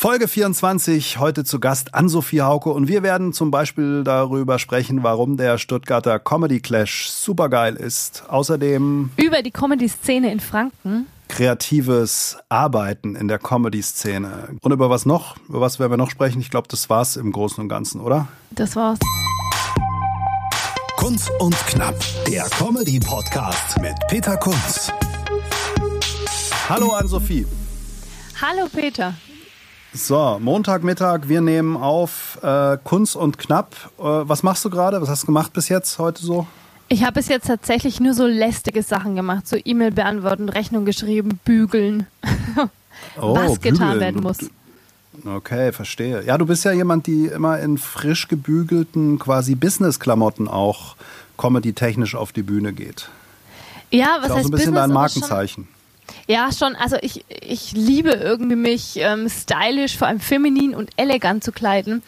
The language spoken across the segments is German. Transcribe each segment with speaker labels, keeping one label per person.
Speaker 1: Folge 24, heute zu Gast Ann-Sophie Hauke und wir werden zum Beispiel darüber sprechen, warum der Stuttgarter Comedy Clash supergeil ist. Außerdem
Speaker 2: über die Comedy-Szene in Franken.
Speaker 1: Kreatives Arbeiten in der Comedy-Szene. Und über was noch? Über was werden wir noch sprechen? Ich glaube, das war's im Großen und Ganzen, oder?
Speaker 2: Das war's.
Speaker 3: Kunz und Knapp, der Comedy-Podcast mit Peter Kunz.
Speaker 1: Hallo Ann-Sophie.
Speaker 2: Hallo Peter.
Speaker 1: So, Montagmittag, wir nehmen auf äh, Kunst und Knapp. Äh, was machst du gerade? Was hast du gemacht bis jetzt heute so?
Speaker 2: Ich habe bis jetzt tatsächlich nur so lästige Sachen gemacht, so E-Mail beantworten, Rechnung geschrieben, bügeln, oh, was bügeln. getan werden muss.
Speaker 1: Okay, verstehe. Ja, du bist ja jemand, die immer in frisch gebügelten quasi Business-Klamotten auch comedy-technisch auf die Bühne geht.
Speaker 2: Ja, was ist
Speaker 1: auch
Speaker 2: heißt
Speaker 1: so ein bisschen Business dein Markenzeichen.
Speaker 2: Ja, schon. Also ich, ich liebe irgendwie mich ähm, stylisch, vor allem feminin und elegant zu kleiden.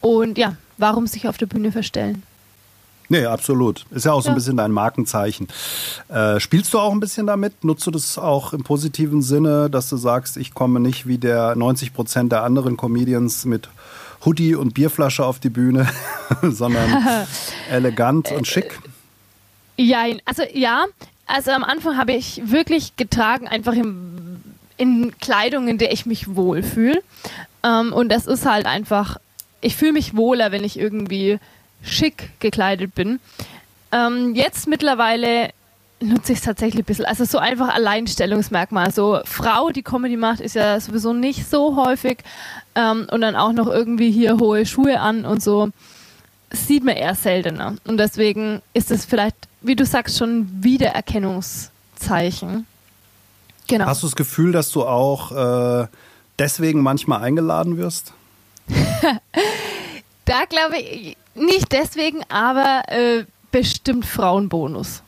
Speaker 2: Und ja, warum sich auf der Bühne verstellen?
Speaker 1: Nee, absolut. Ist ja auch so ein bisschen dein Markenzeichen. Äh, spielst du auch ein bisschen damit? Nutzt du das auch im positiven Sinne, dass du sagst, ich komme nicht wie der 90 Prozent der anderen Comedians mit Hoodie und Bierflasche auf die Bühne, sondern elegant und schick?
Speaker 2: Ja, also ja, also am Anfang habe ich wirklich getragen, einfach im, in Kleidung, in der ich mich wohlfühle. Ähm, und das ist halt einfach, ich fühle mich wohler, wenn ich irgendwie schick gekleidet bin. Ähm, jetzt mittlerweile nutze ich es tatsächlich ein bisschen. Also so einfach Alleinstellungsmerkmal. So Frau, die Comedy macht, ist ja sowieso nicht so häufig. Ähm, und dann auch noch irgendwie hier hohe Schuhe an und so. Sieht man eher seltener. Und deswegen ist es vielleicht wie du sagst, schon Wiedererkennungszeichen.
Speaker 1: Genau. Hast du das Gefühl, dass du auch äh, deswegen manchmal eingeladen wirst?
Speaker 2: da glaube ich, nicht deswegen, aber äh, bestimmt Frauenbonus.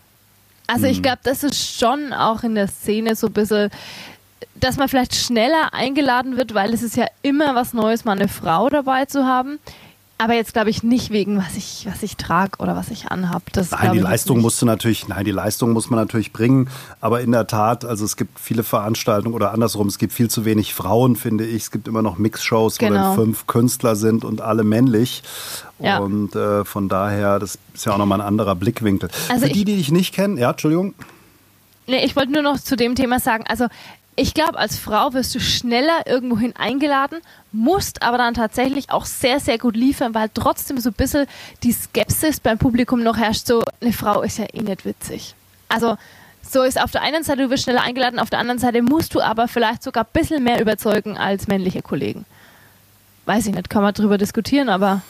Speaker 2: Also ich hm. glaube, das ist schon auch in der Szene so ein bisschen, dass man vielleicht schneller eingeladen wird, weil es ist ja immer was Neues, mal eine Frau dabei zu haben. Aber jetzt glaube ich nicht wegen, was ich, was ich trage oder was ich anhabe.
Speaker 1: Nein, die Leistung musst du natürlich, nein, die Leistung muss man natürlich bringen. Aber in der Tat, also es gibt viele Veranstaltungen oder andersrum, es gibt viel zu wenig Frauen, finde ich. Es gibt immer noch Mixshows, genau. wo dann fünf Künstler sind und alle männlich. Ja. Und äh, von daher, das ist ja auch nochmal ein anderer Blickwinkel. Also Für die, die dich nicht kennen, ja, Entschuldigung.
Speaker 2: Nee, ich wollte nur noch zu dem Thema sagen, also ich glaube, als Frau wirst du schneller irgendwohin eingeladen, musst aber dann tatsächlich auch sehr, sehr gut liefern, weil trotzdem so ein bisschen die Skepsis beim Publikum noch herrscht, so eine Frau ist ja eh nicht witzig. Also so ist auf der einen Seite, du wirst schneller eingeladen, auf der anderen Seite musst du aber vielleicht sogar ein bisschen mehr überzeugen als männliche Kollegen. Weiß ich nicht, kann man darüber diskutieren, aber...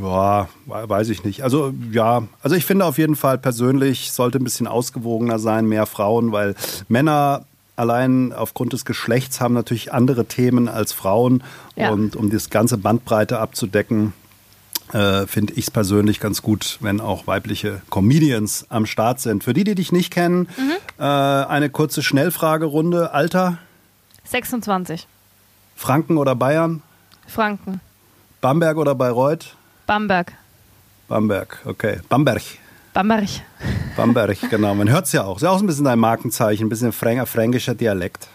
Speaker 1: Ja, weiß ich nicht. Also ja, also ich finde auf jeden Fall persönlich sollte ein bisschen ausgewogener sein, mehr Frauen, weil Männer allein aufgrund des Geschlechts haben natürlich andere Themen als Frauen. Ja. Und um das ganze Bandbreite abzudecken, äh, finde ich es persönlich ganz gut, wenn auch weibliche Comedians am Start sind. Für die, die dich nicht kennen, mhm. äh, eine kurze Schnellfragerunde. Alter?
Speaker 2: 26.
Speaker 1: Franken oder Bayern?
Speaker 2: Franken.
Speaker 1: Bamberg oder Bayreuth?
Speaker 2: Bamberg.
Speaker 1: Bamberg, okay. Bamberg.
Speaker 2: Bamberg.
Speaker 1: Bamberg, genau. Man hört es ja auch. Ist ja auch ein bisschen dein Markenzeichen, ein bisschen frän fränkischer Dialekt.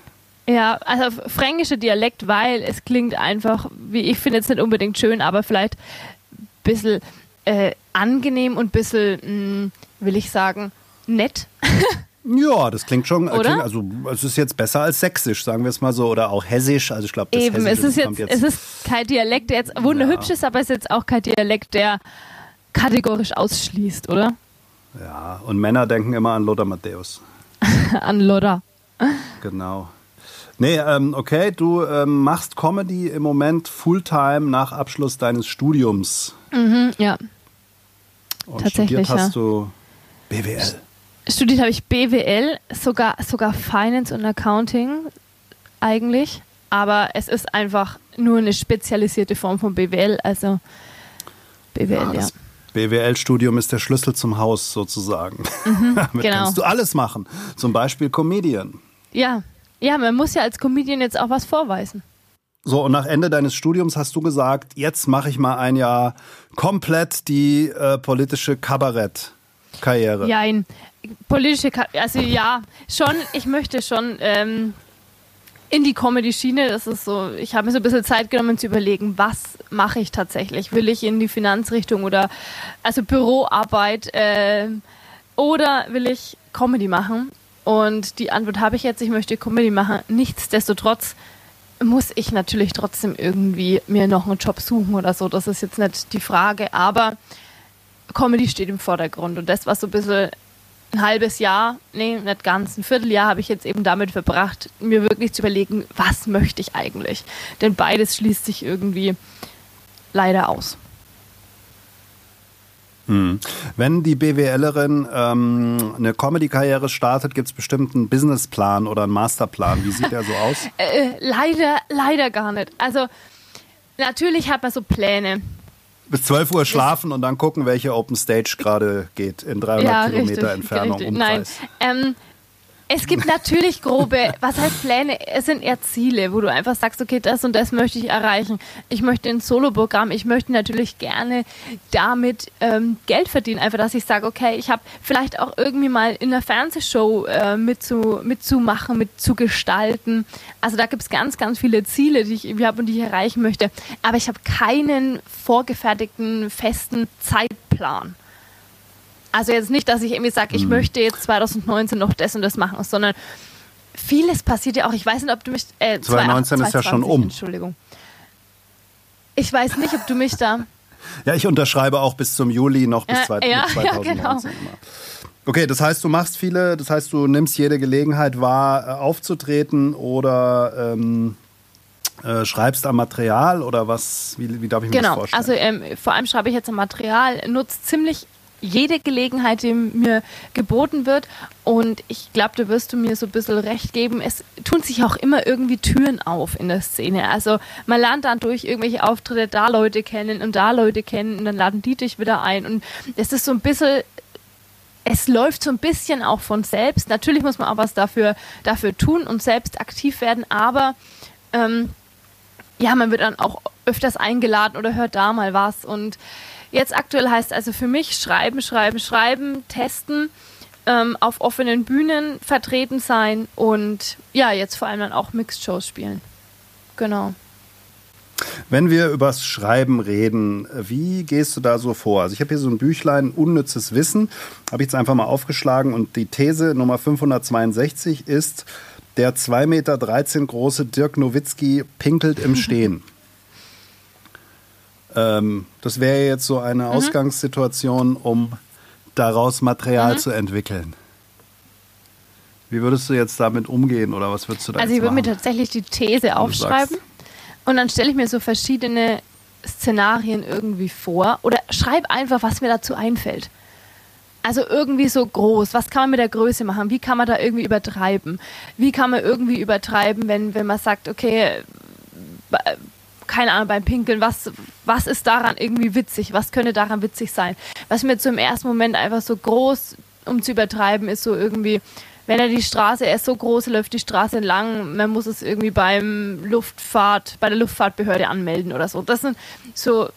Speaker 2: Ja, also fränkischer Dialekt, weil es klingt einfach, wie ich finde jetzt nicht unbedingt schön, aber vielleicht ein bisschen äh, angenehm und ein bisschen, mh, hm, will ich sagen, nett.
Speaker 1: Ja, das klingt schon, oder? Klingt, also es ist jetzt besser als sächsisch, sagen wir es mal so, oder auch hessisch. Also ich glaube, das
Speaker 2: Eben,
Speaker 1: es
Speaker 2: ist jetzt, jetzt, es ist kein Dialekt, der jetzt wunderhübsch ja. ist, aber es ist jetzt auch kein Dialekt, der kategorisch ausschließt, oder?
Speaker 1: Ja, und Männer denken immer an Lothar Matthäus.
Speaker 2: an Lothar.
Speaker 1: Genau. Nee, ähm, okay, du ähm, machst Comedy im Moment Fulltime nach Abschluss deines Studiums.
Speaker 2: Mhm, ja.
Speaker 1: Und Tatsächlich, studiert hast ja. du BWL.
Speaker 2: Studiert habe ich BWL, sogar, sogar Finance und Accounting eigentlich. Aber es ist einfach nur eine spezialisierte Form von BWL, also BWL, ja. ja.
Speaker 1: BWL-Studium ist der Schlüssel zum Haus sozusagen. Mhm, Damit genau. kannst du alles machen. Zum Beispiel Comedian.
Speaker 2: Ja. ja, man muss ja als Comedian jetzt auch was vorweisen.
Speaker 1: So, und nach Ende deines Studiums hast du gesagt, jetzt mache ich mal ein Jahr komplett die äh, politische Kabarettkarriere.
Speaker 2: Ja, politische, Ka also ja, schon, ich möchte schon ähm, in die Comedy-Schiene. Das ist so, ich habe mir so ein bisschen Zeit genommen zu überlegen, was mache ich tatsächlich? Will ich in die Finanzrichtung oder also Büroarbeit äh, oder will ich Comedy machen? Und die Antwort habe ich jetzt, ich möchte Comedy machen. Nichtsdestotrotz muss ich natürlich trotzdem irgendwie mir noch einen Job suchen oder so. Das ist jetzt nicht die Frage, aber Comedy steht im Vordergrund. Und das war so ein bisschen ein halbes Jahr, nee, nicht ganz, ein Vierteljahr habe ich jetzt eben damit verbracht, mir wirklich zu überlegen, was möchte ich eigentlich? Denn beides schließt sich irgendwie leider aus.
Speaker 1: Hm. Wenn die BWLerin ähm, eine Comedy-Karriere startet, gibt es bestimmt einen Businessplan oder einen Masterplan. Wie sieht der so aus?
Speaker 2: Äh, leider, leider gar nicht. Also natürlich hat man so Pläne
Speaker 1: bis 12 Uhr schlafen und dann gucken, welche Open Stage gerade geht in 300 ja, Kilometer richtig, Entfernung. Richtig.
Speaker 2: Nein, ähm, es gibt natürlich grobe, was heißt Pläne? Es sind eher Ziele, wo du einfach sagst, okay, das und das möchte ich erreichen. Ich möchte ein Soloprogramm, ich möchte natürlich gerne damit ähm, Geld verdienen. Einfach, dass ich sage, okay, ich habe vielleicht auch irgendwie mal in einer Fernsehshow äh, mitzu, mitzumachen, mitzugestalten. Also da gibt es ganz, ganz viele Ziele, die ich irgendwie habe und die ich erreichen möchte. Aber ich habe keinen vorgefertigten, festen Zeitplan. Also jetzt nicht, dass ich irgendwie sage, ich mhm. möchte jetzt 2019 noch das und das machen, sondern vieles passiert ja auch. Ich weiß nicht, ob du mich.
Speaker 1: Äh, 2019 ist ja schon um.
Speaker 2: Entschuldigung. Ich weiß nicht, ob du mich da.
Speaker 1: Ja, ich unterschreibe auch bis zum Juli noch bis ja, 2019 ja, genau. Okay, das heißt, du machst viele, das heißt, du nimmst jede Gelegenheit wahr, äh, aufzutreten oder ähm, äh, schreibst am Material oder was? Wie, wie darf ich mir
Speaker 2: genau.
Speaker 1: das vorstellen?
Speaker 2: Genau, also ähm, vor allem schreibe ich jetzt am Material, nutze ziemlich jede Gelegenheit, die mir geboten wird. Und ich glaube, da wirst du mir so ein bisschen recht geben. Es tun sich auch immer irgendwie Türen auf in der Szene. Also man lernt dann durch irgendwelche Auftritte da Leute kennen und da Leute kennen und dann laden die dich wieder ein. Und es ist so ein bisschen es läuft so ein bisschen auch von selbst. Natürlich muss man auch was dafür, dafür tun und selbst aktiv werden, aber ähm, ja, man wird dann auch öfters eingeladen oder hört da mal was. Und Jetzt aktuell heißt also für mich schreiben, schreiben, schreiben, testen, ähm, auf offenen Bühnen vertreten sein und ja, jetzt vor allem dann auch Mixed-Shows spielen. Genau.
Speaker 1: Wenn wir übers Schreiben reden, wie gehst du da so vor? Also ich habe hier so ein Büchlein Unnützes Wissen, habe ich jetzt einfach mal aufgeschlagen und die These Nummer 562 ist, der 2,13 Meter große Dirk Nowitzki pinkelt im Stehen. Ähm, das wäre jetzt so eine mhm. Ausgangssituation, um daraus Material mhm. zu entwickeln. Wie würdest du jetzt damit umgehen oder was würdest du da
Speaker 2: Also ich würde mir tatsächlich die These aufschreiben und dann stelle ich mir so verschiedene Szenarien irgendwie vor oder schreibe einfach, was mir dazu einfällt. Also irgendwie so groß. Was kann man mit der Größe machen? Wie kann man da irgendwie übertreiben? Wie kann man irgendwie übertreiben, wenn, wenn man sagt, okay, keine Ahnung, beim Pinkeln, was, was ist daran irgendwie witzig? Was könnte daran witzig sein? Was mir zum ersten Moment einfach so groß, um zu übertreiben, ist so irgendwie, wenn er die Straße, er ist so groß, läuft die Straße entlang, man muss es irgendwie beim Luftfahrt, bei der Luftfahrtbehörde anmelden oder so. Das sind so,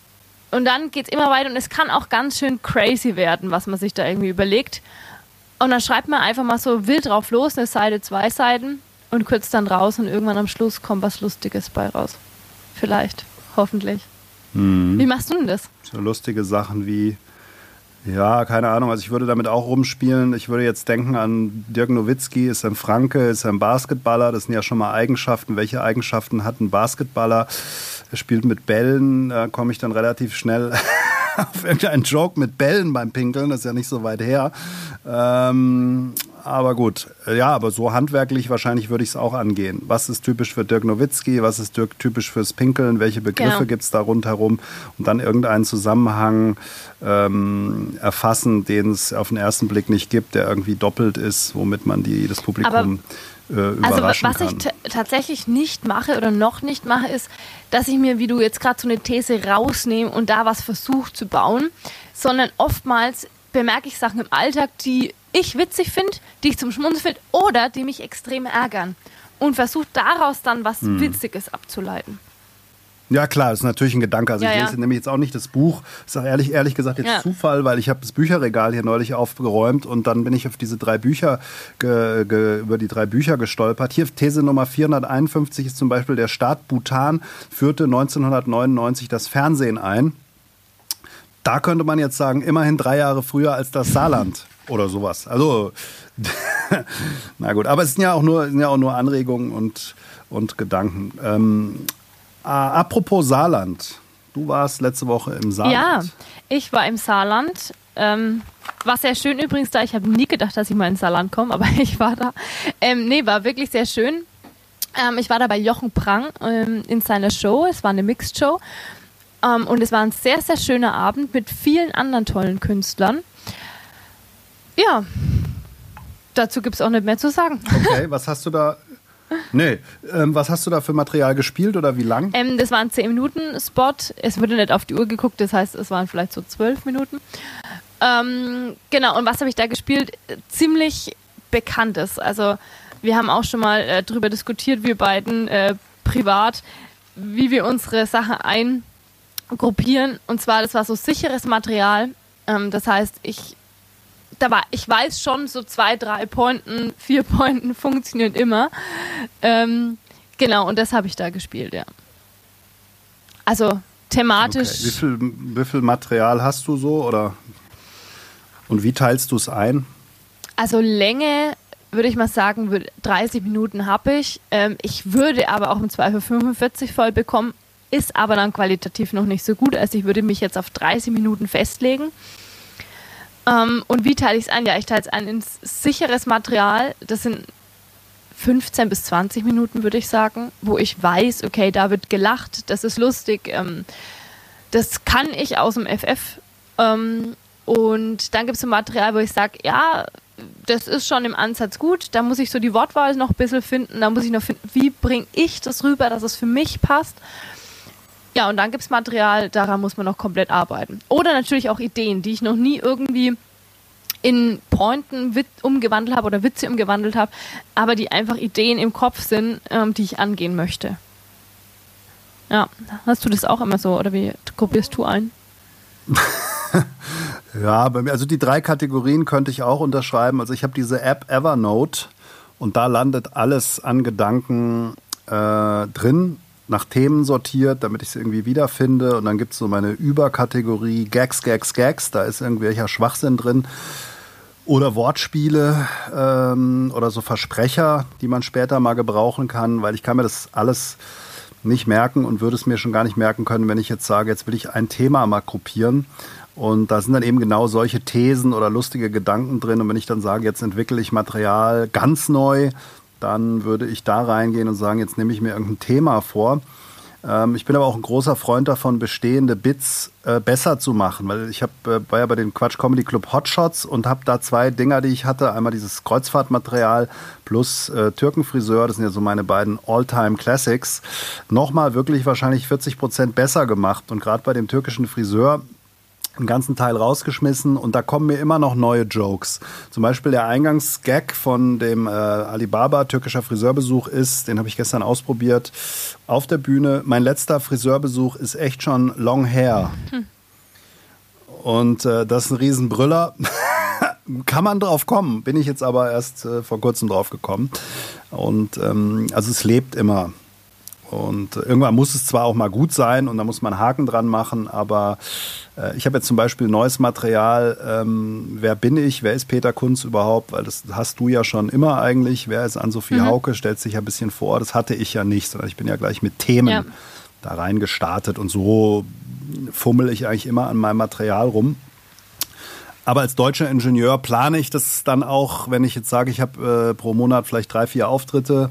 Speaker 2: und dann geht es immer weiter und es kann auch ganz schön crazy werden, was man sich da irgendwie überlegt. Und dann schreibt man einfach mal so wild drauf los, eine Seite, zwei Seiten und kürzt dann raus und irgendwann am Schluss kommt was Lustiges bei raus. Vielleicht, hoffentlich. Mhm. Wie machst du denn das?
Speaker 1: So lustige Sachen wie, ja, keine Ahnung, also ich würde damit auch rumspielen. Ich würde jetzt denken an Dirk Nowitzki, ist ein Franke, ist ein Basketballer. Das sind ja schon mal Eigenschaften. Welche Eigenschaften hat ein Basketballer? Er spielt mit Bällen, da komme ich dann relativ schnell auf irgendeinen Joke mit Bällen beim Pinkeln, das ist ja nicht so weit her. Ähm, aber gut, ja, aber so handwerklich wahrscheinlich würde ich es auch angehen. Was ist typisch für Dirk Nowitzki? Was ist Dirk typisch fürs Pinkeln? Welche Begriffe genau. gibt es da rundherum? Und dann irgendeinen Zusammenhang ähm, erfassen, den es auf den ersten Blick nicht gibt, der irgendwie doppelt ist, womit man die, das Publikum. Aber äh, also was
Speaker 2: kann. ich tatsächlich nicht mache oder noch nicht mache, ist, dass ich mir, wie du jetzt gerade so eine These rausnehme und da was versuche zu bauen, sondern oftmals bemerke ich Sachen im Alltag, die ich witzig finde, die ich zum Schmunzeln finde oder die mich extrem ärgern und versuche daraus dann was hm. Witziges abzuleiten.
Speaker 1: Ja, klar, ist natürlich ein Gedanke. Also
Speaker 2: Ja,
Speaker 1: ich
Speaker 2: ja.
Speaker 1: lese nämlich jetzt auch nicht das Buch. Ist auch ehrlich, ehrlich gesagt jetzt
Speaker 2: Ja.
Speaker 1: Zufall, weil ich habe das Bücherregal hier neulich aufgeräumt und dann bin ich auf diese drei Bücher, über die drei Bücher gestolpert. Hier These Nummer 451 ist zum Beispiel, der Staat Bhutan führte 1999 das Fernsehen ein. Da könnte man jetzt sagen, immerhin drei Jahre früher als das Saarland oder sowas. Also, na gut, aber es sind ja auch nur, sind ja auch nur Anregungen und, und Gedanken. Ähm, äh, apropos Saarland, du warst letzte Woche im
Speaker 2: Ja,
Speaker 1: Saarland.
Speaker 2: ich war im Saarland. Ähm, war sehr schön übrigens da. Ich habe nie gedacht, dass ich mal ins Saarland komme, aber ich war da. Ähm, nee, war wirklich sehr schön. Ähm, ich war da bei Jochen Prang ähm, in seiner Show. Es war eine Mixed-Show. Ähm, und es war ein sehr, sehr schöner Abend mit vielen anderen tollen Künstlern. Ja, dazu gibt es auch nicht mehr zu sagen.
Speaker 1: Okay, was hast du da? Nee, ähm, was hast du da für Material gespielt oder wie lang?
Speaker 2: Ähm, das war ein 10-Minuten-Spot. Es wurde nicht auf die Uhr geguckt, das heißt, es waren vielleicht so 12 Minuten. Ähm, genau, und was habe ich da gespielt? Ziemlich bekanntes. Also, wir haben auch schon mal äh, drüber diskutiert, wir beiden äh, privat, wie wir unsere Sachen eingruppieren. Und zwar, das war so sicheres Material. Ähm, das heißt, ich da war, ich weiß schon, so zwei, drei Pointen, vier Pointen funktionieren immer. Ähm, genau, und das habe ich da gespielt, ja. Also
Speaker 1: Okay.
Speaker 2: thematisch.
Speaker 1: Wie, viel, wie viel Material hast du so oder und wie teilst du es ein?
Speaker 2: Also Länge würde ich mal sagen, würd- 30 Minuten habe ich. Ähm, ich würde aber auch im Zweifel 45 voll bekommen, ist aber dann qualitativ noch nicht so gut. Also ich würde mich jetzt auf 30 Minuten festlegen. Ähm, und wie teile ich es ein? Ja, ich teile es ein ins sicheres Material. Das sind 15 bis 20 Minuten, würde ich sagen, wo ich weiß, okay, da wird gelacht, das ist lustig. Ähm, das kann ich aus dem FF. Ähm, und dann gibt es so Material, wo ich sage, ja, das ist schon im Ansatz gut. Da muss ich so die Wortwahl noch ein bisschen finden. Da muss ich noch finden, wie bringe ich das rüber, dass es für mich passt. Ja, und dann gibt es Material, daran muss man noch komplett arbeiten. Oder natürlich auch Ideen, die ich noch nie irgendwie in Pointen umgewandelt habe oder Witze umgewandelt habe, aber die einfach Ideen im Kopf sind, ähm, die ich angehen möchte. Ja, hast du das auch immer so oder wie gruppierst du ein?
Speaker 1: Ja, bei mir, also die drei Kategorien könnte ich auch unterschreiben. Also ich habe diese App Evernote und da landet alles an Gedanken äh, drin, nach Themen sortiert, damit ich es irgendwie wiederfinde. Und dann gibt es so meine Überkategorie Gags, Gags, Gags. Da ist irgendwelcher Schwachsinn drin. Oder Wortspiele ähm, oder so Versprecher, die man später mal gebrauchen kann, weil ich kann mir das alles nicht merken und würde es mir schon gar nicht merken können, wenn ich jetzt sage, jetzt will ich ein Thema mal gruppieren. Und da sind dann eben genau solche Thesen oder lustige Gedanken drin. Und wenn ich dann sage, jetzt entwickle ich Material ganz neu, dann würde ich da reingehen und sagen, jetzt nehme ich mir irgendein Thema vor. Ähm, ich bin aber auch ein großer Freund davon, bestehende Bits äh, besser zu machen, weil ich hab, äh, war ja bei dem Quatsch Comedy Club Hotshots und habe da zwei Dinger, die ich hatte. Einmal dieses Kreuzfahrtmaterial plus äh, Türkenfriseur, das sind ja so meine beiden All-Time Classics, nochmal wirklich wahrscheinlich 40 Prozent besser gemacht. Und gerade bei dem türkischen Friseur einen ganzen Teil rausgeschmissen und da kommen mir immer noch neue Jokes. Zum Beispiel der Eingangsgag von dem äh, Alibaba türkischer Friseurbesuch ist, den habe ich gestern ausprobiert, auf der Bühne. Mein letzter Friseurbesuch ist echt schon Long Hair. Und äh, das ist ein Riesenbrüller. Kann man drauf kommen, bin ich jetzt aber erst äh, vor kurzem drauf gekommen. Und ähm, also es lebt immer. Und irgendwann muss es zwar auch mal gut sein und da muss man einen Haken dran machen, aber äh, ich habe jetzt zum Beispiel neues Material. Ähm, wer bin ich? Wer ist Peter Kunz überhaupt? Weil das hast du ja schon immer eigentlich. Wer ist Ann-Sophie
Speaker 2: Mhm.
Speaker 1: Hauke? Stellt sich ja ein bisschen vor. Das hatte ich ja nicht, sondern ich bin ja gleich mit Themen
Speaker 2: Ja.
Speaker 1: da rein gestartet und so fummel ich eigentlich immer an meinem Material rum. Aber als deutscher Ingenieur plane ich das dann auch, wenn ich jetzt sage, ich habe äh, pro Monat vielleicht drei, vier Auftritte,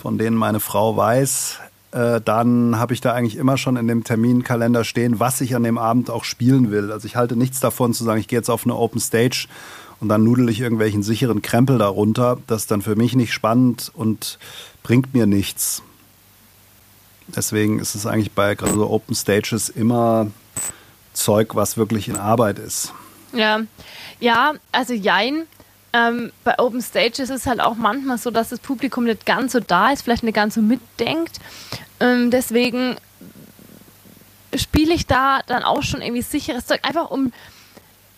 Speaker 1: von denen meine Frau weiß, äh, dann habe ich da eigentlich immer schon in dem Terminkalender stehen, was ich an dem Abend auch spielen will. Also ich halte nichts davon zu sagen, ich gehe jetzt auf eine Open Stage und dann nudel ich irgendwelchen sicheren Krempel darunter. Das ist dann für mich nicht spannend und bringt mir nichts. Deswegen ist es eigentlich bei gerade so Open Stages immer Zeug, was wirklich in Arbeit ist.
Speaker 2: Ja, ja, also jein. Ähm, bei Open Stage ist es halt auch manchmal so, dass das Publikum nicht ganz so da ist, vielleicht nicht ganz so mitdenkt. Ähm, deswegen spiele ich da dann auch schon irgendwie sicheres Zeug, einfach um,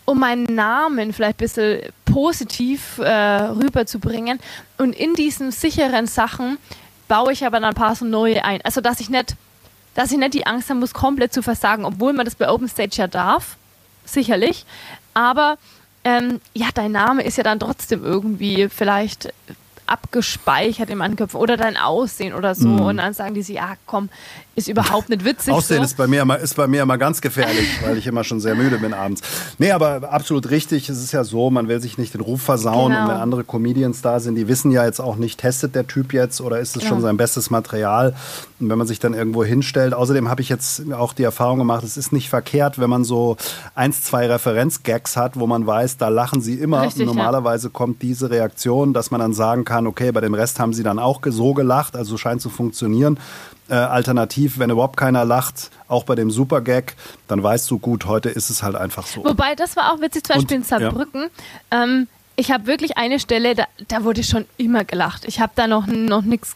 Speaker 2: um meinen Namen vielleicht ein bisschen positiv äh, rüberzubringen. Und in diesen sicheren Sachen baue ich aber dann ein paar so neue ein. Also, dass ich nicht, dass ich nicht die Angst haben muss, komplett zu versagen, obwohl man das bei OpenStage ja darf, sicherlich. Aber ähm, ja, dein Name ist ja dann trotzdem irgendwie vielleicht abgespeichert in meinen Köpfen oder dein Aussehen oder so. Mhm. Und dann sagen die sich, ja komm, ist überhaupt nicht witzig.
Speaker 1: Aussehen
Speaker 2: so.
Speaker 1: ist, bei mir immer, ist bei mir immer ganz gefährlich, weil ich immer schon sehr müde bin abends. Nee, aber absolut richtig. Es ist ja so, man will sich nicht den Ruf versauen. Genau. Und wenn andere Comedians da sind, die wissen ja jetzt auch nicht, testet der Typ jetzt oder ist es ja. schon sein bestes Material. Und wenn man sich dann irgendwo hinstellt. Außerdem habe ich jetzt auch die Erfahrung gemacht, es ist nicht verkehrt, wenn man so eins, zwei Referenzgags hat, wo man weiß, da lachen sie immer. Richtig, normalerweise ja. kommt diese Reaktion, dass man dann sagen kann, kann, okay, bei dem Rest haben sie dann auch so gelacht, also scheint zu funktionieren. Äh, alternativ, wenn überhaupt keiner lacht, auch bei dem Super-Gag, dann weißt du, gut, heute ist es halt einfach so.
Speaker 2: Wobei, das war auch witzig, zum Beispiel Und, in Saarbrücken. Ja. Ähm, ich habe wirklich eine Stelle, da, da wurde schon immer gelacht. Ich habe da noch, noch nichts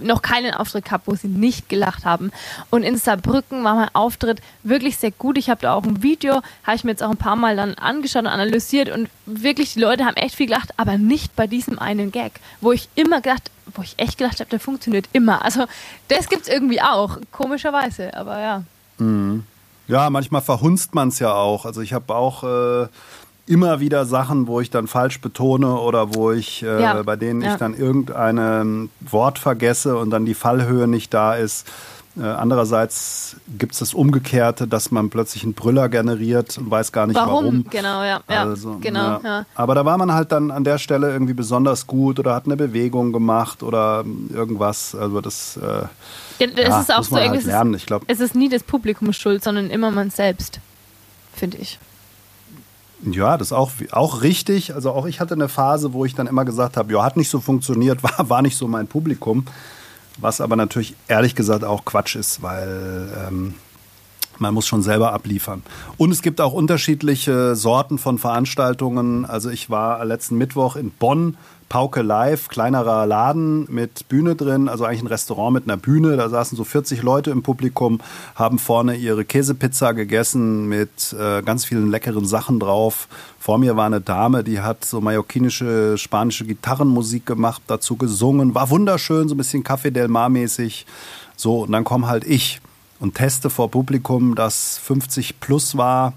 Speaker 2: noch keinen Auftritt gehabt, wo sie nicht gelacht haben. Und in Saarbrücken war mein Auftritt wirklich sehr gut. Ich habe da auch ein Video, habe ich mir jetzt auch ein paar Mal dann angeschaut und analysiert und wirklich die Leute haben echt viel gelacht, aber nicht bei diesem einen Gag, wo ich immer gedacht, wo ich echt gedacht habe, der funktioniert immer. Also das gibt es irgendwie auch, komischerweise, aber ja.
Speaker 1: Mhm. Ja, manchmal verhunzt man es ja auch. Also ich habe auch äh, immer wieder Sachen, wo ich dann falsch betone oder wo ich, äh, ja. bei denen ja. ich dann irgendein Wort vergesse und dann die Fallhöhe nicht da ist. Äh, andererseits gibt es das Umgekehrte, dass man plötzlich einen Brüller generiert und weiß gar nicht warum. warum.
Speaker 2: Genau, ja. Also, genau, ja.
Speaker 1: Aber da war man halt dann an der Stelle irgendwie besonders gut oder hat eine Bewegung gemacht oder irgendwas. Also das. Äh,
Speaker 2: ja, das ist auch so halt lernen. Ich glaub, es ist nie das Publikum schuld, sondern immer man selbst, finde ich.
Speaker 1: Ja, das ist auch, auch richtig. Also auch ich hatte eine Phase, wo ich dann immer gesagt habe, ja, hat nicht so funktioniert, war, war nicht so mein Publikum. Was aber natürlich ehrlich gesagt auch Quatsch ist, weil ähm, man muss schon selber abliefern. Und es gibt auch unterschiedliche Sorten von Veranstaltungen. Also ich war letzten Mittwoch in Bonn Pauke Live, kleinerer Laden mit Bühne drin, also eigentlich ein Restaurant mit einer Bühne. Da saßen so 40 Leute im Publikum, haben vorne ihre Käsepizza gegessen mit äh, ganz vielen leckeren Sachen drauf. Vor mir war eine Dame, die hat so mallorquinische, spanische Gitarrenmusik gemacht, dazu gesungen. War wunderschön, so ein bisschen Café del Mar mäßig. So, und dann komme halt ich und teste vor Publikum, das 50 plus war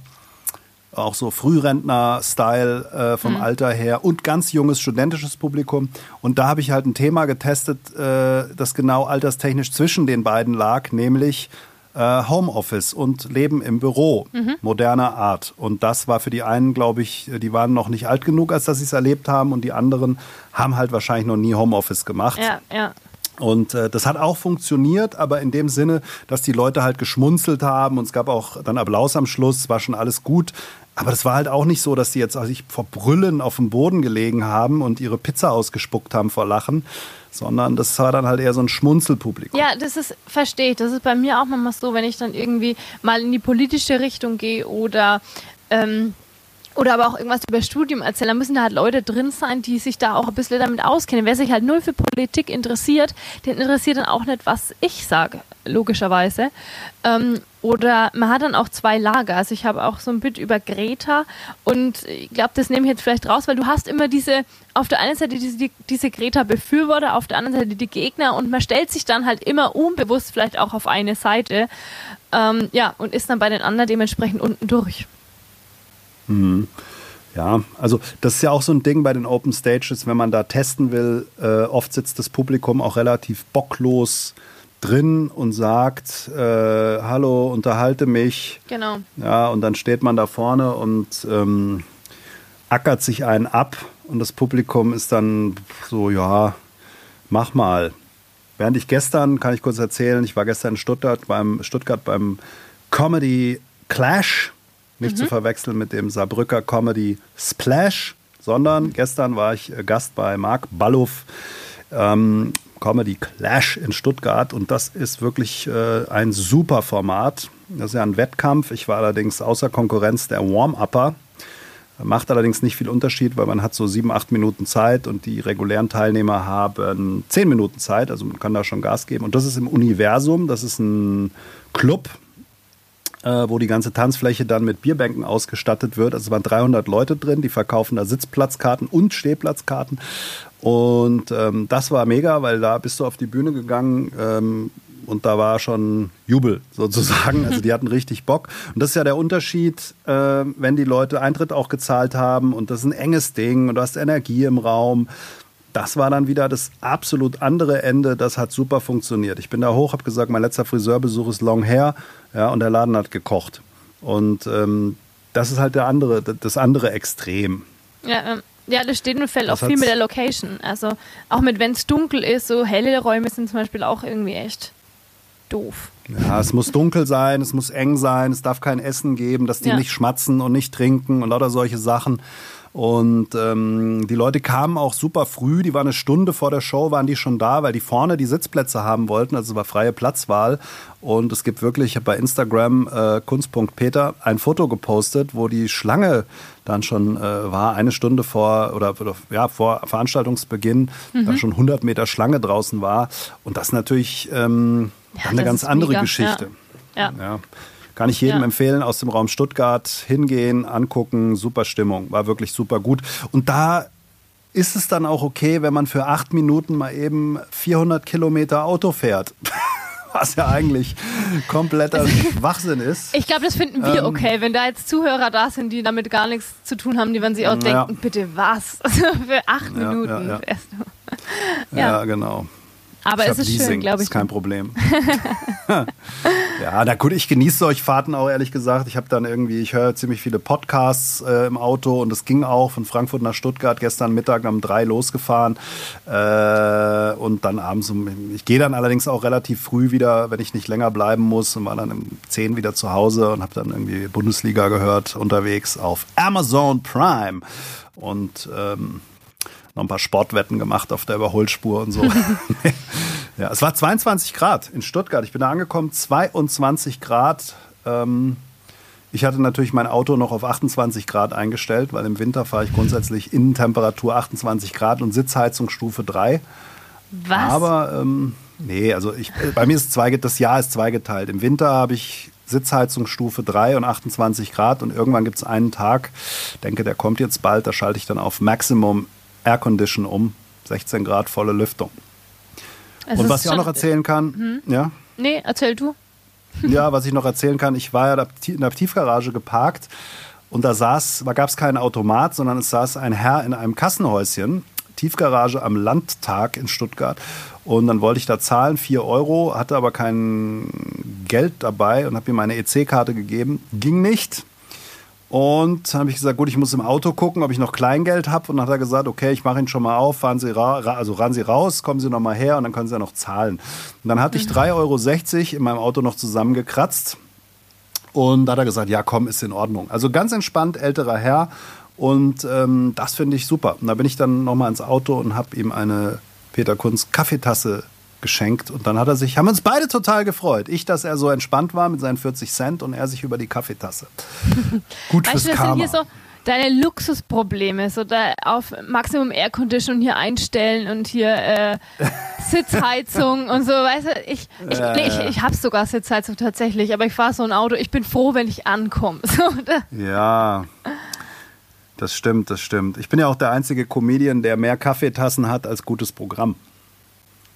Speaker 1: auch so Frührentner-Style äh, vom mhm. Alter her und ganz junges studentisches Publikum. Und da habe ich halt ein Thema getestet, äh, das genau alterstechnisch zwischen den beiden lag, nämlich äh, Homeoffice und Leben im Büro mhm. moderner Art. Und das war für die einen, glaube ich, die waren noch nicht alt genug, als dass sie es erlebt haben, und die anderen haben halt wahrscheinlich noch nie Homeoffice gemacht.
Speaker 2: Ja, ja.
Speaker 1: Und äh, das hat auch funktioniert, aber in dem Sinne, dass die Leute halt geschmunzelt haben und es gab auch dann Applaus am Schluss, war schon alles gut. Aber das war halt auch nicht so, dass die jetzt also sich vor Brüllen auf dem Boden gelegen haben und ihre Pizza ausgespuckt haben vor Lachen, sondern das war dann halt eher so ein Schmunzelpublikum.
Speaker 2: Ja, das ist, verstehe ich. Das ist bei mir auch manchmal so, wenn ich dann irgendwie mal in die politische Richtung gehe oder ähm, oder aber auch irgendwas über Studium erzählen, da müssen da halt Leute drin sein, die sich da auch ein bisschen damit auskennen. Wer sich halt null für Politik interessiert, den interessiert dann auch nicht, was ich sage, logischerweise. Ähm, oder man hat dann auch zwei Lager. Also ich habe auch so ein Bit über Greta und ich glaube, das nehme ich jetzt vielleicht raus, weil du hast immer diese, auf der einen Seite diese, diese Greta-Befürworter, auf der anderen Seite die Gegner und man stellt sich dann halt immer unbewusst vielleicht auch auf eine Seite. Ähm, ja, und ist dann bei den anderen dementsprechend unten durch.
Speaker 1: Mhm. Ja, also das ist ja auch so ein Ding bei den Open Stages, wenn man da testen will, äh, oft sitzt das Publikum auch relativ bocklos drin und sagt, äh, hallo, unterhalte mich.
Speaker 2: Genau.
Speaker 1: Ja, und dann steht man da vorne und ähm, ackert sich einen ab und das Publikum ist dann so, ja, mach mal. Während ich gestern, kann ich kurz erzählen, ich war gestern in Stuttgart beim Stuttgart beim Comedy Clash nicht mhm. zu verwechseln mit dem Saarbrücker Comedy Splash, sondern gestern war ich äh, Gast bei Marc Balluff. Ähm, Comedy Clash in Stuttgart und das ist wirklich äh, ein super Format. Das ist ja ein Wettkampf. Ich war allerdings außer Konkurrenz der Warm-Upper. Macht allerdings nicht viel Unterschied, weil man hat so sieben, acht Minuten Zeit und die regulären Teilnehmer haben zehn Minuten Zeit. Also man kann da schon Gas geben. Und das ist im Universum. Das ist ein Club äh, wo die ganze Tanzfläche dann mit Bierbänken ausgestattet wird. Also es waren 300 Leute drin, die verkaufen da Sitzplatzkarten und Stehplatzkarten. Und ähm, das war mega, weil da bist du auf die Bühne gegangen ähm, und da war schon Jubel sozusagen. Also die hatten richtig Bock. Und das ist ja der Unterschied, äh, wenn die Leute Eintritt auch gezahlt haben und das ist ein enges Ding und du hast Energie im Raum. Das war dann wieder das absolut andere Ende. Das hat super funktioniert. Ich bin da hoch, habe gesagt, mein letzter Friseurbesuch ist Long Hair. Ja, und der Laden hat gekocht. Und ähm, das ist halt der andere, das andere Extrem.
Speaker 2: Ja, ähm, ja das steht und fällt auch viel mit der Location. Also auch mit, wenn es dunkel ist, so helle Räume sind zum Beispiel auch irgendwie echt doof.
Speaker 1: Ja, es muss dunkel sein, es muss eng sein, es darf kein Essen geben, dass die ja. nicht schmatzen und nicht trinken und lauter solche Sachen. Und ähm, die Leute kamen auch super früh, die waren eine Stunde vor der Show, waren die schon da, weil die vorne die Sitzplätze haben wollten, also es war freie Platzwahl. Und es gibt wirklich, ich habe bei Instagram äh, kunst.peter ein Foto gepostet, wo die Schlange dann schon äh, war, eine Stunde vor oder, oder ja, vor Veranstaltungsbeginn, mhm. dann schon 100 Meter Schlange draußen war. Und das natürlich ähm, ja, eine ganz andere mega. Geschichte.
Speaker 2: ja. ja.
Speaker 1: ja. Kann ich jedem ja. empfehlen, aus dem Raum Stuttgart hingehen, angucken, super Stimmung, war wirklich super gut. Und da ist es dann auch okay, wenn man für acht Minuten mal eben 400 Kilometer Auto fährt. Was ja eigentlich kompletter Schwachsinn ist.
Speaker 2: Ich glaube, das finden wir ähm, okay. Wenn da jetzt Zuhörer da sind, die damit gar nichts zu tun haben, die werden sich auch ja. denken, bitte was? für acht ja, Minuten
Speaker 1: ja, ja. genau.
Speaker 2: Aber es ist Leasing, schön, glaube ich.
Speaker 1: Ist kein Problem. ja, na gut, ich genieße solche Fahrten auch ehrlich gesagt. Ich habe dann irgendwie, ich höre ziemlich viele Podcasts äh, im Auto und es ging auch von Frankfurt nach Stuttgart gestern Mittag um drei losgefahren äh, und dann abends um, ich gehe dann allerdings auch relativ früh wieder, wenn ich nicht länger bleiben muss und war dann um zehn wieder zu Hause und habe dann irgendwie Bundesliga gehört unterwegs auf Amazon Prime und ähm, noch ein paar Sportwetten gemacht auf der Überholspur und so. ja, es war 22 Grad in Stuttgart. Ich bin da angekommen, 22 Grad. Ähm, ich hatte natürlich mein Auto noch auf 28 Grad eingestellt, weil im Winter fahre ich grundsätzlich Innentemperatur 28 Grad und Sitzheizung Stufe 3.
Speaker 2: Was?
Speaker 1: Aber ähm, nee, also ich, bei mir ist zwei, das Jahr ist zweigeteilt. Im Winter habe ich Sitzheizung Stufe 3 und 28 Grad und irgendwann gibt es einen Tag, denke, der kommt jetzt bald, da schalte ich dann auf Maximum Aircondition um, 16 Grad volle Lüftung. Es und was ich auch noch erzählen kann, hm? ja?
Speaker 2: Nee, erzähl du.
Speaker 1: ja, was ich noch erzählen kann, ich war ja in der Tiefgarage geparkt und da saß, da gab es keinen Automat, sondern es saß ein Herr in einem Kassenhäuschen, Tiefgarage am Landtag in Stuttgart. Und dann wollte ich da zahlen, 4 Euro, hatte aber kein Geld dabei und habe ihm meine EC-Karte gegeben. Ging nicht. Und dann habe ich gesagt, gut, ich muss im Auto gucken, ob ich noch Kleingeld habe. Und dann hat er gesagt, okay, ich mache ihn schon mal auf, fahren Sie ra also ran Sie raus, kommen Sie noch mal her und dann können Sie ja noch zahlen. Und dann hatte ich 3,60 mhm. Euro in meinem Auto noch zusammengekratzt. Und da hat er gesagt, ja, komm, ist in Ordnung. Also ganz entspannt, älterer Herr. Und ähm, das finde ich super. Und da bin ich dann noch mal ins Auto und habe ihm eine Peter Kunz Kaffeetasse geschenkt. Und dann hat er sich, haben uns beide total gefreut. Ich, dass er so entspannt war mit seinen 40 Cent und er sich über die Kaffeetasse. Gut fürs weißt du, Karma.
Speaker 2: So deine Luxusprobleme, so da auf Maximum Air Condition hier einstellen und hier äh, Sitzheizung und so, weißt du, ich, ich, äh, nee, ich, ich habe sogar Sitzheizung tatsächlich, aber ich fahre so ein Auto, ich bin froh, wenn ich ankomme. So,
Speaker 1: ja, das stimmt, das stimmt. Ich bin ja auch der einzige Comedian, der mehr Kaffeetassen hat als gutes Programm.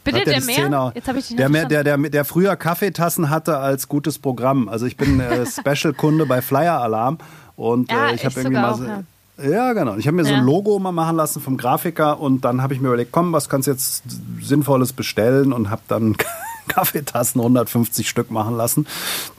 Speaker 2: Bitte, der, der mehr? Jetzt
Speaker 1: ich der, mehr, der, der, der früher Kaffeetassen hatte als gutes Programm. Also ich bin äh, Special-Kunde bei Flyer Alarm und
Speaker 2: ja,
Speaker 1: äh, ich habe irgendwie mal so,
Speaker 2: ja.
Speaker 1: Ja, genau. Ich habe mir ja. so ein Logo mal machen lassen vom Grafiker und dann habe ich mir überlegt, komm, was kannst du jetzt Sinnvolles bestellen und habe dann Kaffeetassen 150 Stück machen lassen.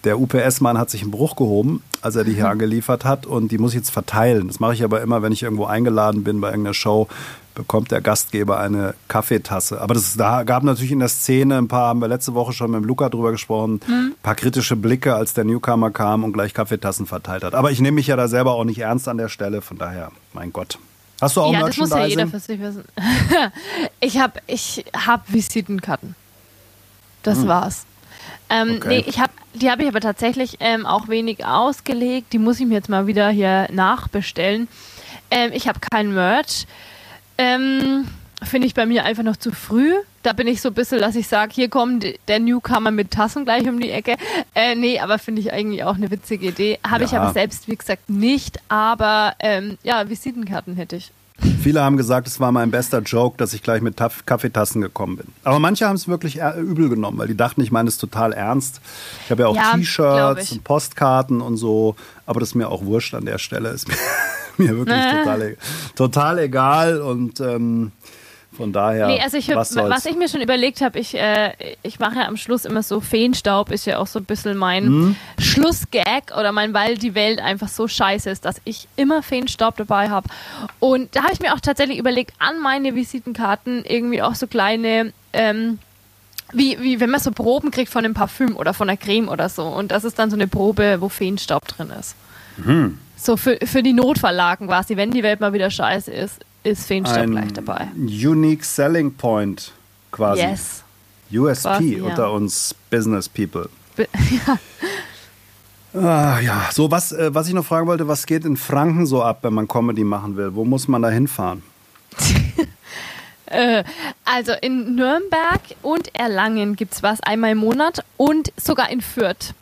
Speaker 1: Der UPS-Mann hat sich einen Bruch gehoben, als er die hier mhm. angeliefert hat und die muss ich jetzt verteilen. Das mache ich aber immer, wenn ich irgendwo eingeladen bin bei irgendeiner Show, bekommt der Gastgeber eine Kaffeetasse. Aber das da gab natürlich in der Szene ein paar, haben wir letzte Woche schon mit Luca drüber gesprochen, mhm. ein paar kritische Blicke, als der Newcomer kam und gleich Kaffeetassen verteilt hat. Aber ich nehme mich ja da selber auch nicht ernst an der Stelle, von daher, mein Gott. Hast du auch
Speaker 2: ja, das muss ja jeder für sich wissen. ich habe ich hab Visitenkarten. Das hm. war's. Ähm, okay. Nee, ich hab, die habe ich aber tatsächlich ähm, auch wenig ausgelegt. Die muss ich mir jetzt mal wieder hier nachbestellen. Ähm, ich habe kein Merch. Ähm, finde ich bei mir einfach noch zu früh. Da bin ich so ein bisschen, dass ich sage, hier kommt der Newcomer mit Tassen gleich um die Ecke. Äh, nee, aber finde ich eigentlich auch eine witzige Idee. Habe
Speaker 1: Ja.
Speaker 2: ich aber selbst, wie gesagt, nicht. Aber ähm, ja, Visitenkarten hätte ich.
Speaker 1: Viele haben gesagt, es war mein bester Joke, dass ich gleich mit Taf- Kaffeetassen gekommen bin. Aber manche haben es wirklich übel genommen, weil die dachten, ich meine es total ernst. Ich habe ja auch
Speaker 2: Ja,
Speaker 1: T-Shirts und Postkarten und so, aber das ist mir auch wurscht an der Stelle. Ist mir, mir wirklich
Speaker 2: Äh.
Speaker 1: total, e- total egal und ähm, von daher,
Speaker 2: nee, also ich,
Speaker 1: was
Speaker 2: was,
Speaker 1: soll's.
Speaker 2: ich mir schon überlegt habe, ich, äh, ich mache ja am Schluss immer so Feenstaub, ist ja auch so ein bisschen mein
Speaker 1: Mhm.
Speaker 2: Schlussgag oder mein, weil die Welt einfach so scheiße ist, dass ich immer Feenstaub dabei habe. Und da habe ich mir auch tatsächlich überlegt, an meine Visitenkarten irgendwie auch so kleine, ähm, wie, wie wenn man so Proben kriegt von einem Parfüm oder von einer Creme oder so. Und das ist dann so eine Probe, wo Feenstaub drin ist.
Speaker 1: Mhm.
Speaker 2: So für, für die Notverlagen quasi, wenn die Welt mal wieder scheiße ist, ist Feenstaub
Speaker 1: ein
Speaker 2: gleich dabei.
Speaker 1: Unique Selling Point quasi.
Speaker 2: Yes.
Speaker 1: USP
Speaker 2: Quasi, ja.
Speaker 1: unter uns Business People.
Speaker 2: Be-
Speaker 1: Ah, ja, so was, äh, was ich noch fragen wollte, was geht in Franken so ab, wenn man Comedy machen will? Wo muss man da hinfahren?
Speaker 2: Äh, also in Nürnberg und Erlangen gibt es was einmal im Monat und sogar in Fürth.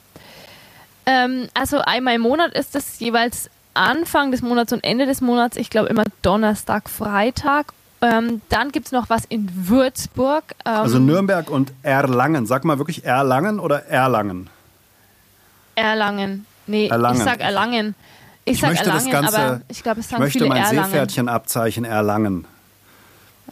Speaker 2: Ähm, also einmal im Monat ist es jeweils Anfang des Monats und Ende des Monats, ich glaube immer Donnerstag, Freitag. Ähm, dann gibt es noch was in Würzburg. Ähm,
Speaker 1: Also Nürnberg und Erlangen. Sag mal wirklich Erlangen oder Erlangen?
Speaker 2: Erlangen. Nee,
Speaker 1: Erlangen.
Speaker 2: ich sag Erlangen. Ich,
Speaker 1: Ich
Speaker 2: sag
Speaker 1: möchte das
Speaker 2: Erlangen,
Speaker 1: Ganze,
Speaker 2: aber ich glaube, es
Speaker 1: ich
Speaker 2: sagen
Speaker 1: möchte
Speaker 2: viele
Speaker 1: mein
Speaker 2: Erlangen.
Speaker 1: Seepferdchenabzeichen Erlangen.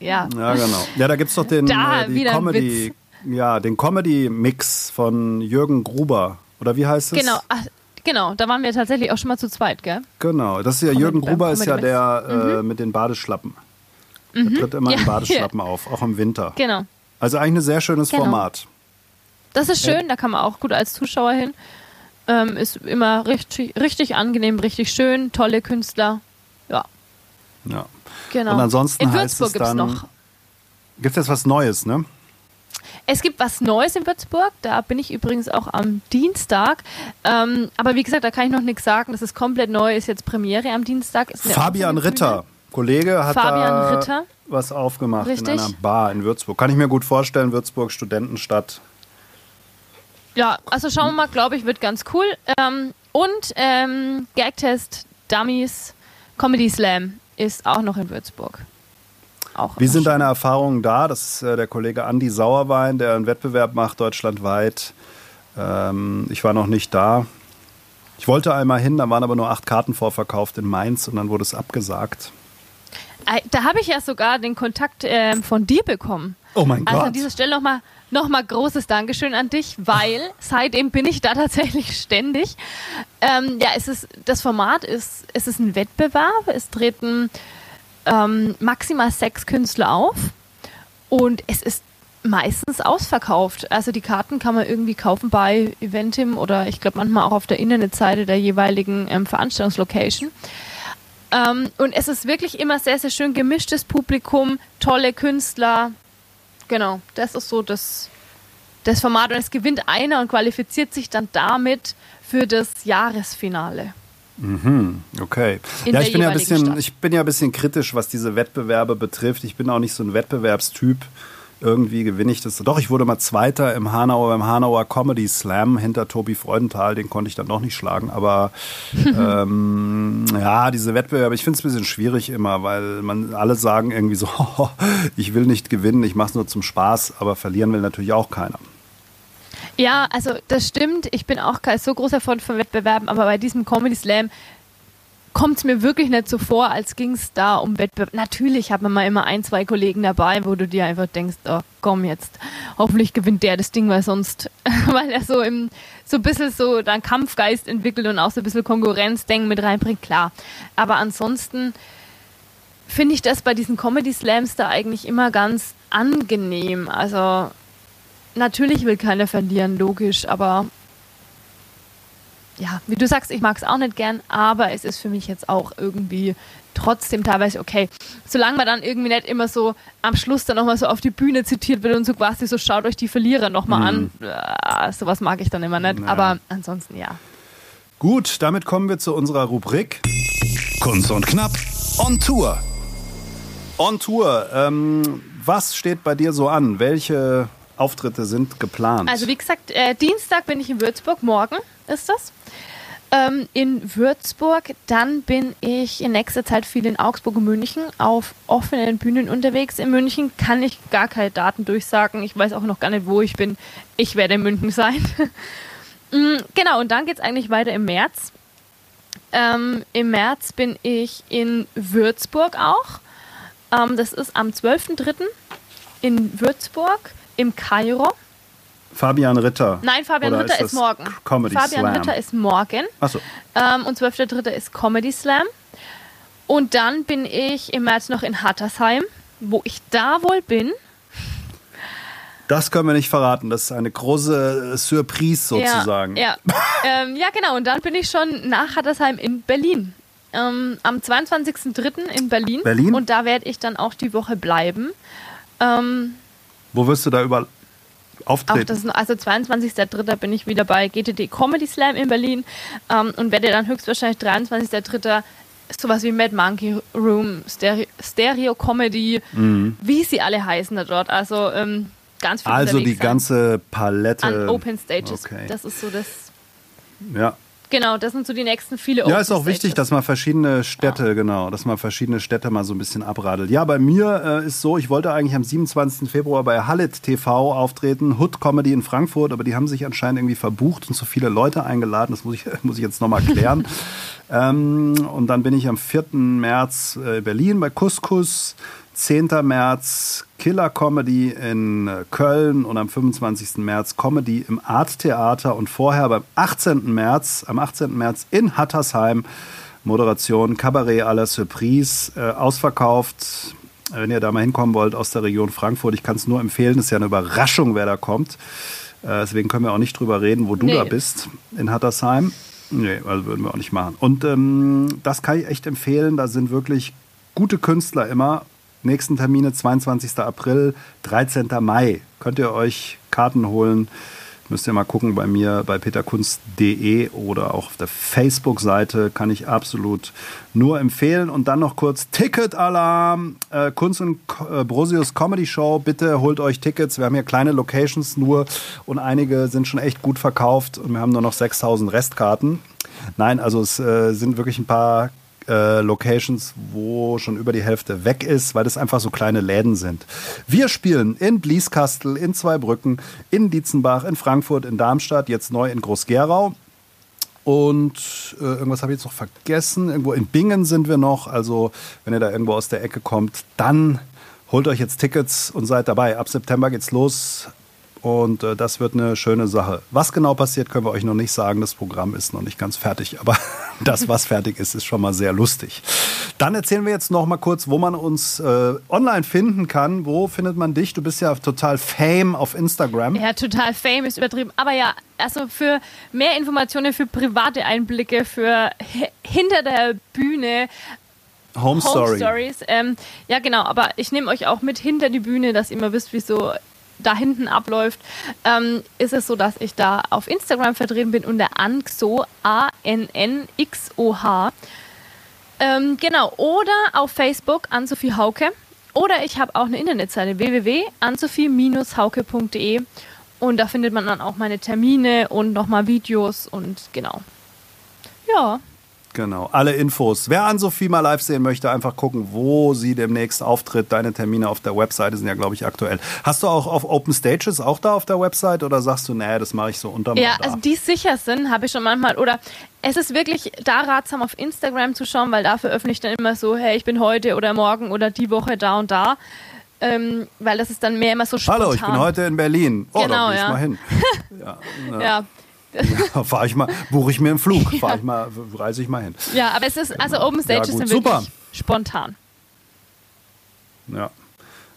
Speaker 2: ja.
Speaker 1: Ja, genau. Ja, da gibt es doch den,
Speaker 2: Da,
Speaker 1: äh, die Comedy, ja, den Comedy-Mix von Jürgen Gruber. Oder wie heißt es?
Speaker 2: Genau, ach, genau, da waren wir tatsächlich auch schon mal zu zweit, gell?
Speaker 1: Genau, das ist ja
Speaker 2: Comedy-
Speaker 1: Jürgen
Speaker 2: beim
Speaker 1: Gruber ist ja
Speaker 2: Mhm.
Speaker 1: der äh, mit den Badeschlappen. Der tritt immer
Speaker 2: Ja,
Speaker 1: in Badeschlappen auf, auch im Winter.
Speaker 2: Genau.
Speaker 1: Also eigentlich ein sehr schönes
Speaker 2: Genau.
Speaker 1: Format.
Speaker 2: Das ist schön, da kann man auch gut als Zuschauer hin. Ähm, ist immer richtig, richtig angenehm, richtig schön, tolle Künstler. Ja,
Speaker 1: Ja.
Speaker 2: genau.
Speaker 1: Und ansonsten
Speaker 2: in
Speaker 1: heißt
Speaker 2: Würzburg
Speaker 1: es
Speaker 2: gibt's
Speaker 1: dann-
Speaker 2: noch.
Speaker 1: Gibt es jetzt was Neues, ne?
Speaker 2: Es gibt was Neues in Würzburg, da bin ich übrigens auch am Dienstag. Ähm, aber wie gesagt, da kann ich noch nichts sagen. Das ist komplett neu, ist jetzt Premiere am Dienstag.
Speaker 1: Fabian Ritter, Kollege, hat
Speaker 2: Fabian
Speaker 1: da
Speaker 2: Ritter.
Speaker 1: was aufgemacht
Speaker 2: Richtig.
Speaker 1: in einer Bar in Würzburg. Kann ich mir gut vorstellen, Würzburg, Studentenstadt.
Speaker 2: Ja, also schauen wir mal, glaube ich, wird ganz cool. Ähm, und ähm, Gagtest, Dummies, Comedy Slam ist auch noch in Würzburg. Auch
Speaker 1: Wie sind
Speaker 2: schön.
Speaker 1: deine Erfahrungen da? Das ist äh, der Kollege Andi Sauerwein, der einen Wettbewerb macht deutschlandweit. Ähm, ich war noch nicht da. Ich wollte einmal hin, da waren aber nur acht Karten vorverkauft in Mainz und dann wurde es abgesagt.
Speaker 2: Äh, Da habe ich ja sogar den Kontakt ähm, von dir bekommen.
Speaker 1: Oh mein
Speaker 2: Also
Speaker 1: Gott.
Speaker 2: an dieser Stelle nochmal noch mal großes Dankeschön an dich, weil seitdem bin ich da tatsächlich ständig. Ähm, ja, es ist, das Format ist, es ist ein Wettbewerb. Es treten ähm, maximal sechs Künstler auf und es ist meistens ausverkauft. Also die Karten kann man irgendwie kaufen bei Eventim oder ich glaube manchmal auch auf der Internetseite der jeweiligen ähm, Veranstaltungslocation. Ähm, und es ist wirklich immer sehr, sehr schön gemischtes Publikum, tolle Künstler. Genau, das ist so das, das Format. Und es gewinnt einer und qualifiziert sich dann damit für das Jahresfinale.
Speaker 1: Okay.
Speaker 2: In
Speaker 1: ja, ich bin ja, ein bisschen,
Speaker 2: Stadt.
Speaker 1: ich bin ja ein bisschen kritisch, was diese Wettbewerbe betrifft. Ich bin auch nicht so ein Wettbewerbstyp. Irgendwie gewinne ich das. Doch, ich wurde mal Zweiter im Hanauer, beim Hanauer Comedy Slam hinter Tobi Freudenthal. Den konnte ich dann doch nicht schlagen. Aber ähm, ja, diese Wettbewerbe, ich finde es ein bisschen schwierig immer, weil man alle sagen irgendwie so, ich will nicht gewinnen, ich mache es nur zum Spaß. Aber verlieren will natürlich auch keiner.
Speaker 2: Ja, also das stimmt. Ich bin auch kein so großer Freund von Wettbewerben, aber bei diesem Comedy Slam kommt es mir wirklich nicht so vor, als ging es da um Wettbewerb. Natürlich hat man mal immer ein, zwei Kollegen dabei, wo du dir einfach denkst, oh komm jetzt, hoffentlich gewinnt der das Ding, weil sonst, weil er so im, so ein bisschen so dann Kampfgeist entwickelt und auch so ein bisschen Konkurrenzdenken mit reinbringt, klar. Aber ansonsten finde ich das bei diesen Comedy Slams da eigentlich immer ganz angenehm. Also natürlich will keiner verlieren, logisch, aber ja, wie du sagst, ich mag es auch nicht gern, aber es ist für mich jetzt auch irgendwie trotzdem teilweise okay. Solange man dann irgendwie nicht immer so am Schluss dann nochmal so auf die Bühne zitiert wird und so quasi so, schaut euch die Verlierer nochmal an. Äh, sowas mag ich dann immer nicht,
Speaker 1: Naja.
Speaker 2: aber ansonsten ja.
Speaker 1: Gut, damit kommen wir zu unserer Rubrik.
Speaker 3: Kunst und Knapp on Tour.
Speaker 1: On Tour. Ähm, was steht bei dir so an? Welche Auftritte sind geplant?
Speaker 2: Also wie gesagt, äh, Dienstag bin ich in Würzburg, morgen ist das. Ähm, in Würzburg, dann bin ich in nächster Zeit viel in Augsburg und München auf offenen Bühnen unterwegs. In München kann ich gar keine Daten durchsagen. Ich weiß auch noch gar nicht, wo ich bin. Ich werde in München sein. Mm, genau, und dann geht es eigentlich weiter im März. Ähm, Im März bin ich in Würzburg auch. Ähm, das ist am 12.03. in Würzburg im Kairo.
Speaker 1: Fabian Ritter.
Speaker 2: Nein, Fabian Ritter
Speaker 1: ist
Speaker 2: ist, morgen.
Speaker 1: Comedy
Speaker 2: Fabian
Speaker 1: Slam?
Speaker 2: Ritter ist morgen.
Speaker 1: Achso.
Speaker 2: Ähm, und 12.3. ist Comedy Slam. Und dann bin ich im März noch in Hattersheim, wo ich da wohl bin.
Speaker 1: Das können wir nicht verraten. Das ist eine große Surprise sozusagen.
Speaker 2: Ja, ja. ähm, ja, genau. Und dann bin ich schon nach Hattersheim in Berlin. Ähm, am 22.3. in Berlin.
Speaker 1: Berlin?
Speaker 2: Und da werde ich dann auch die Woche bleiben. Ähm,
Speaker 1: Wo wirst du da überall auftreten?
Speaker 2: das, also 22.3. bin ich wieder bei GTD Comedy Slam in Berlin ähm, und werde dann höchstwahrscheinlich 23.3. sowas wie Mad Monkey Room, Stereo, Stereo Comedy, wie sie alle heißen da dort. Also ähm, ganz viel
Speaker 1: Mhm. also die ganze Palette.
Speaker 2: an Open Stages.
Speaker 1: Okay.
Speaker 2: Das ist so das.
Speaker 1: ja.
Speaker 2: Genau, das sind so die nächsten viele
Speaker 1: Ja,
Speaker 2: Open
Speaker 1: ist auch wichtig,
Speaker 2: Stages.
Speaker 1: dass man verschiedene Städte, genau, dass man verschiedene Städte mal so ein bisschen abradelt. Ja, bei mir äh, ist so, ich wollte eigentlich am 27. Februar bei Hallit TV auftreten, Hood Comedy in Frankfurt, aber die haben sich anscheinend irgendwie verbucht und zu viele Leute eingeladen. Das muss ich, muss ich jetzt nochmal klären. ähm, und dann bin ich am 4. März äh, in Berlin bei Couscous. 10. März Killer Comedy in äh, Köln und am 25. März Comedy im Art Theater und vorher beim 18. März, am 18. März in Hattersheim Moderation Cabaret à la Surprise äh, ausverkauft. Wenn ihr da mal hinkommen wollt aus der Region Frankfurt, ich kann es nur empfehlen, ist ja eine Überraschung, wer da kommt. Äh, deswegen können wir auch nicht drüber reden, wo du
Speaker 2: Nee.
Speaker 1: da bist in Hattersheim. Nee, also würden wir auch nicht machen. Und ähm, das kann ich echt empfehlen. Da sind wirklich gute Künstler immer. Nächsten Termine 22. April, 13. Mai. Könnt ihr euch Karten holen. Müsst ihr mal gucken bei mir bei peterkunst.de oder auch auf der Facebook-Seite. Kann ich absolut nur empfehlen. Und dann noch kurz Ticket-Alarm. Äh, Kunst und äh, Brosius Comedy Show. Bitte holt euch Tickets. Wir haben hier kleine Locations nur und einige sind schon echt gut verkauft und wir haben nur noch 6000 Restkarten. Nein, also es äh, sind wirklich ein paar äh, Locations, wo schon über die Hälfte weg ist, weil das einfach so kleine Läden sind. Wir spielen in Blieskastel, in Zweibrücken, in Dietzenbach, in Frankfurt, in Darmstadt, jetzt neu in Groß-Gerau. Und äh, irgendwas habe ich jetzt noch vergessen. Irgendwo in Bingen sind wir noch. Also, wenn ihr da irgendwo aus der Ecke kommt, dann holt euch jetzt Tickets und seid dabei. Ab September geht's los. Und äh, das wird eine schöne Sache. Was genau passiert, können wir euch noch nicht sagen. Das Programm ist noch nicht ganz fertig. Aber das, was fertig ist, ist schon mal sehr lustig. Dann erzählen wir jetzt noch mal kurz, wo man uns äh, online finden kann. Wo findet man dich? Du bist ja total Fame auf Instagram.
Speaker 2: Ja, total famous übertrieben. Aber ja, also für mehr Informationen, für private Einblicke, für hi- hinter der Bühne,
Speaker 1: Home,
Speaker 2: Home
Speaker 1: Story.
Speaker 2: Stories. Ähm, ja, genau, aber ich nehme euch auch mit hinter die Bühne, dass ihr mal wisst, wie so da hinten abläuft. Ähm, ist es so, dass ich da auf Instagram vertreten bin unter Anxo, A-N-N-X-O-H. Ähm, genau, oder auf Facebook Ann-Sophie Hauke. Oder ich habe auch eine Internetseite www.ansophie-hauke.de und da findet man dann auch meine Termine und nochmal Videos und genau. Ja,
Speaker 1: Genau, alle Infos. Wer an Sophie mal live sehen möchte, einfach gucken, wo sie demnächst auftritt. Deine Termine auf der Webseite sind ja, glaube ich, aktuell. Hast du auch auf Open Stages auch da auf der Website oder sagst du, nee, das mache ich so unterm
Speaker 2: Ja, also die sicher sind, habe ich schon manchmal. Oder es ist wirklich da ratsam, auf Instagram zu schauen, weil da veröffentlicht dann immer so, hey, ich bin heute oder morgen oder die Woche da und da. Ähm, weil das ist dann mehr immer so spontan.
Speaker 1: Hallo, ich bin heute in Berlin. Oh,
Speaker 2: Genau,
Speaker 1: da ich
Speaker 2: ja.
Speaker 1: mal hin. Ja, na,
Speaker 2: Ja.
Speaker 1: fahr ich mal, buche ich mir einen Flug, fahr ich mal, reise ich mal hin.
Speaker 2: ja, aber es ist, also Open Stages
Speaker 1: gut,
Speaker 2: sind
Speaker 1: super.
Speaker 2: wirklich spontan.
Speaker 1: Ja.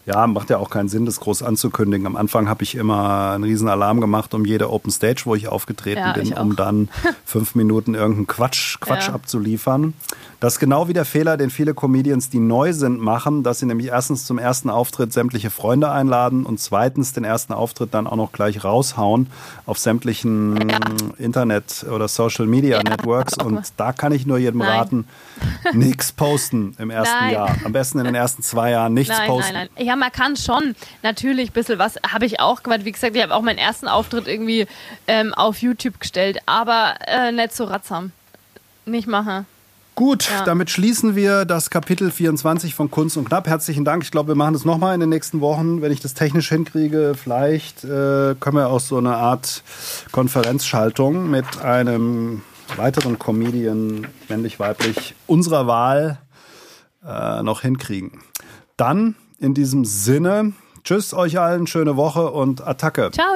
Speaker 1: Ja, macht ja auch keinen Sinn, das groß anzukündigen. Am Anfang habe ich immer einen riesen Alarm gemacht um jede Open Stage, wo ich aufgetreten
Speaker 2: Ja,
Speaker 1: bin,
Speaker 2: ich
Speaker 1: um dann fünf Minuten irgendeinen Quatsch, Quatsch
Speaker 2: Ja.
Speaker 1: abzuliefern. Das ist genau wie der Fehler, den viele Comedians, die neu sind, machen, dass sie nämlich erstens zum ersten Auftritt sämtliche Freunde einladen und zweitens den ersten Auftritt dann auch noch gleich raushauen auf sämtlichen Internet- oder Social-Media-Networks.
Speaker 2: mal.
Speaker 1: Und da kann ich nur jedem
Speaker 2: Nein.
Speaker 1: raten, nichts posten im ersten
Speaker 2: Nein.
Speaker 1: Jahr. Am besten in den ersten zwei Jahren nichts
Speaker 2: Nein,
Speaker 1: posten.
Speaker 2: nein, nein. Ja, man kann schon natürlich ein bisschen was, habe ich auch gemacht. Wie gesagt, ich habe auch meinen ersten Auftritt irgendwie ähm, auf YouTube gestellt, aber äh, nicht so ratsam. Nicht machen.
Speaker 1: Gut,
Speaker 2: Ja.
Speaker 1: damit schließen wir das Kapitel 24 von Kunst und Knapp. Herzlichen Dank. Ich glaube, wir machen das nochmal in den nächsten Wochen, wenn ich das technisch hinkriege. Vielleicht äh, können wir auch so eine Art Konferenzschaltung mit einem weiteren Comedian, männlich-weiblich, unserer Wahl äh, noch hinkriegen. Dann in diesem Sinne, tschüss euch allen, schöne Woche und Attacke.
Speaker 2: Ciao.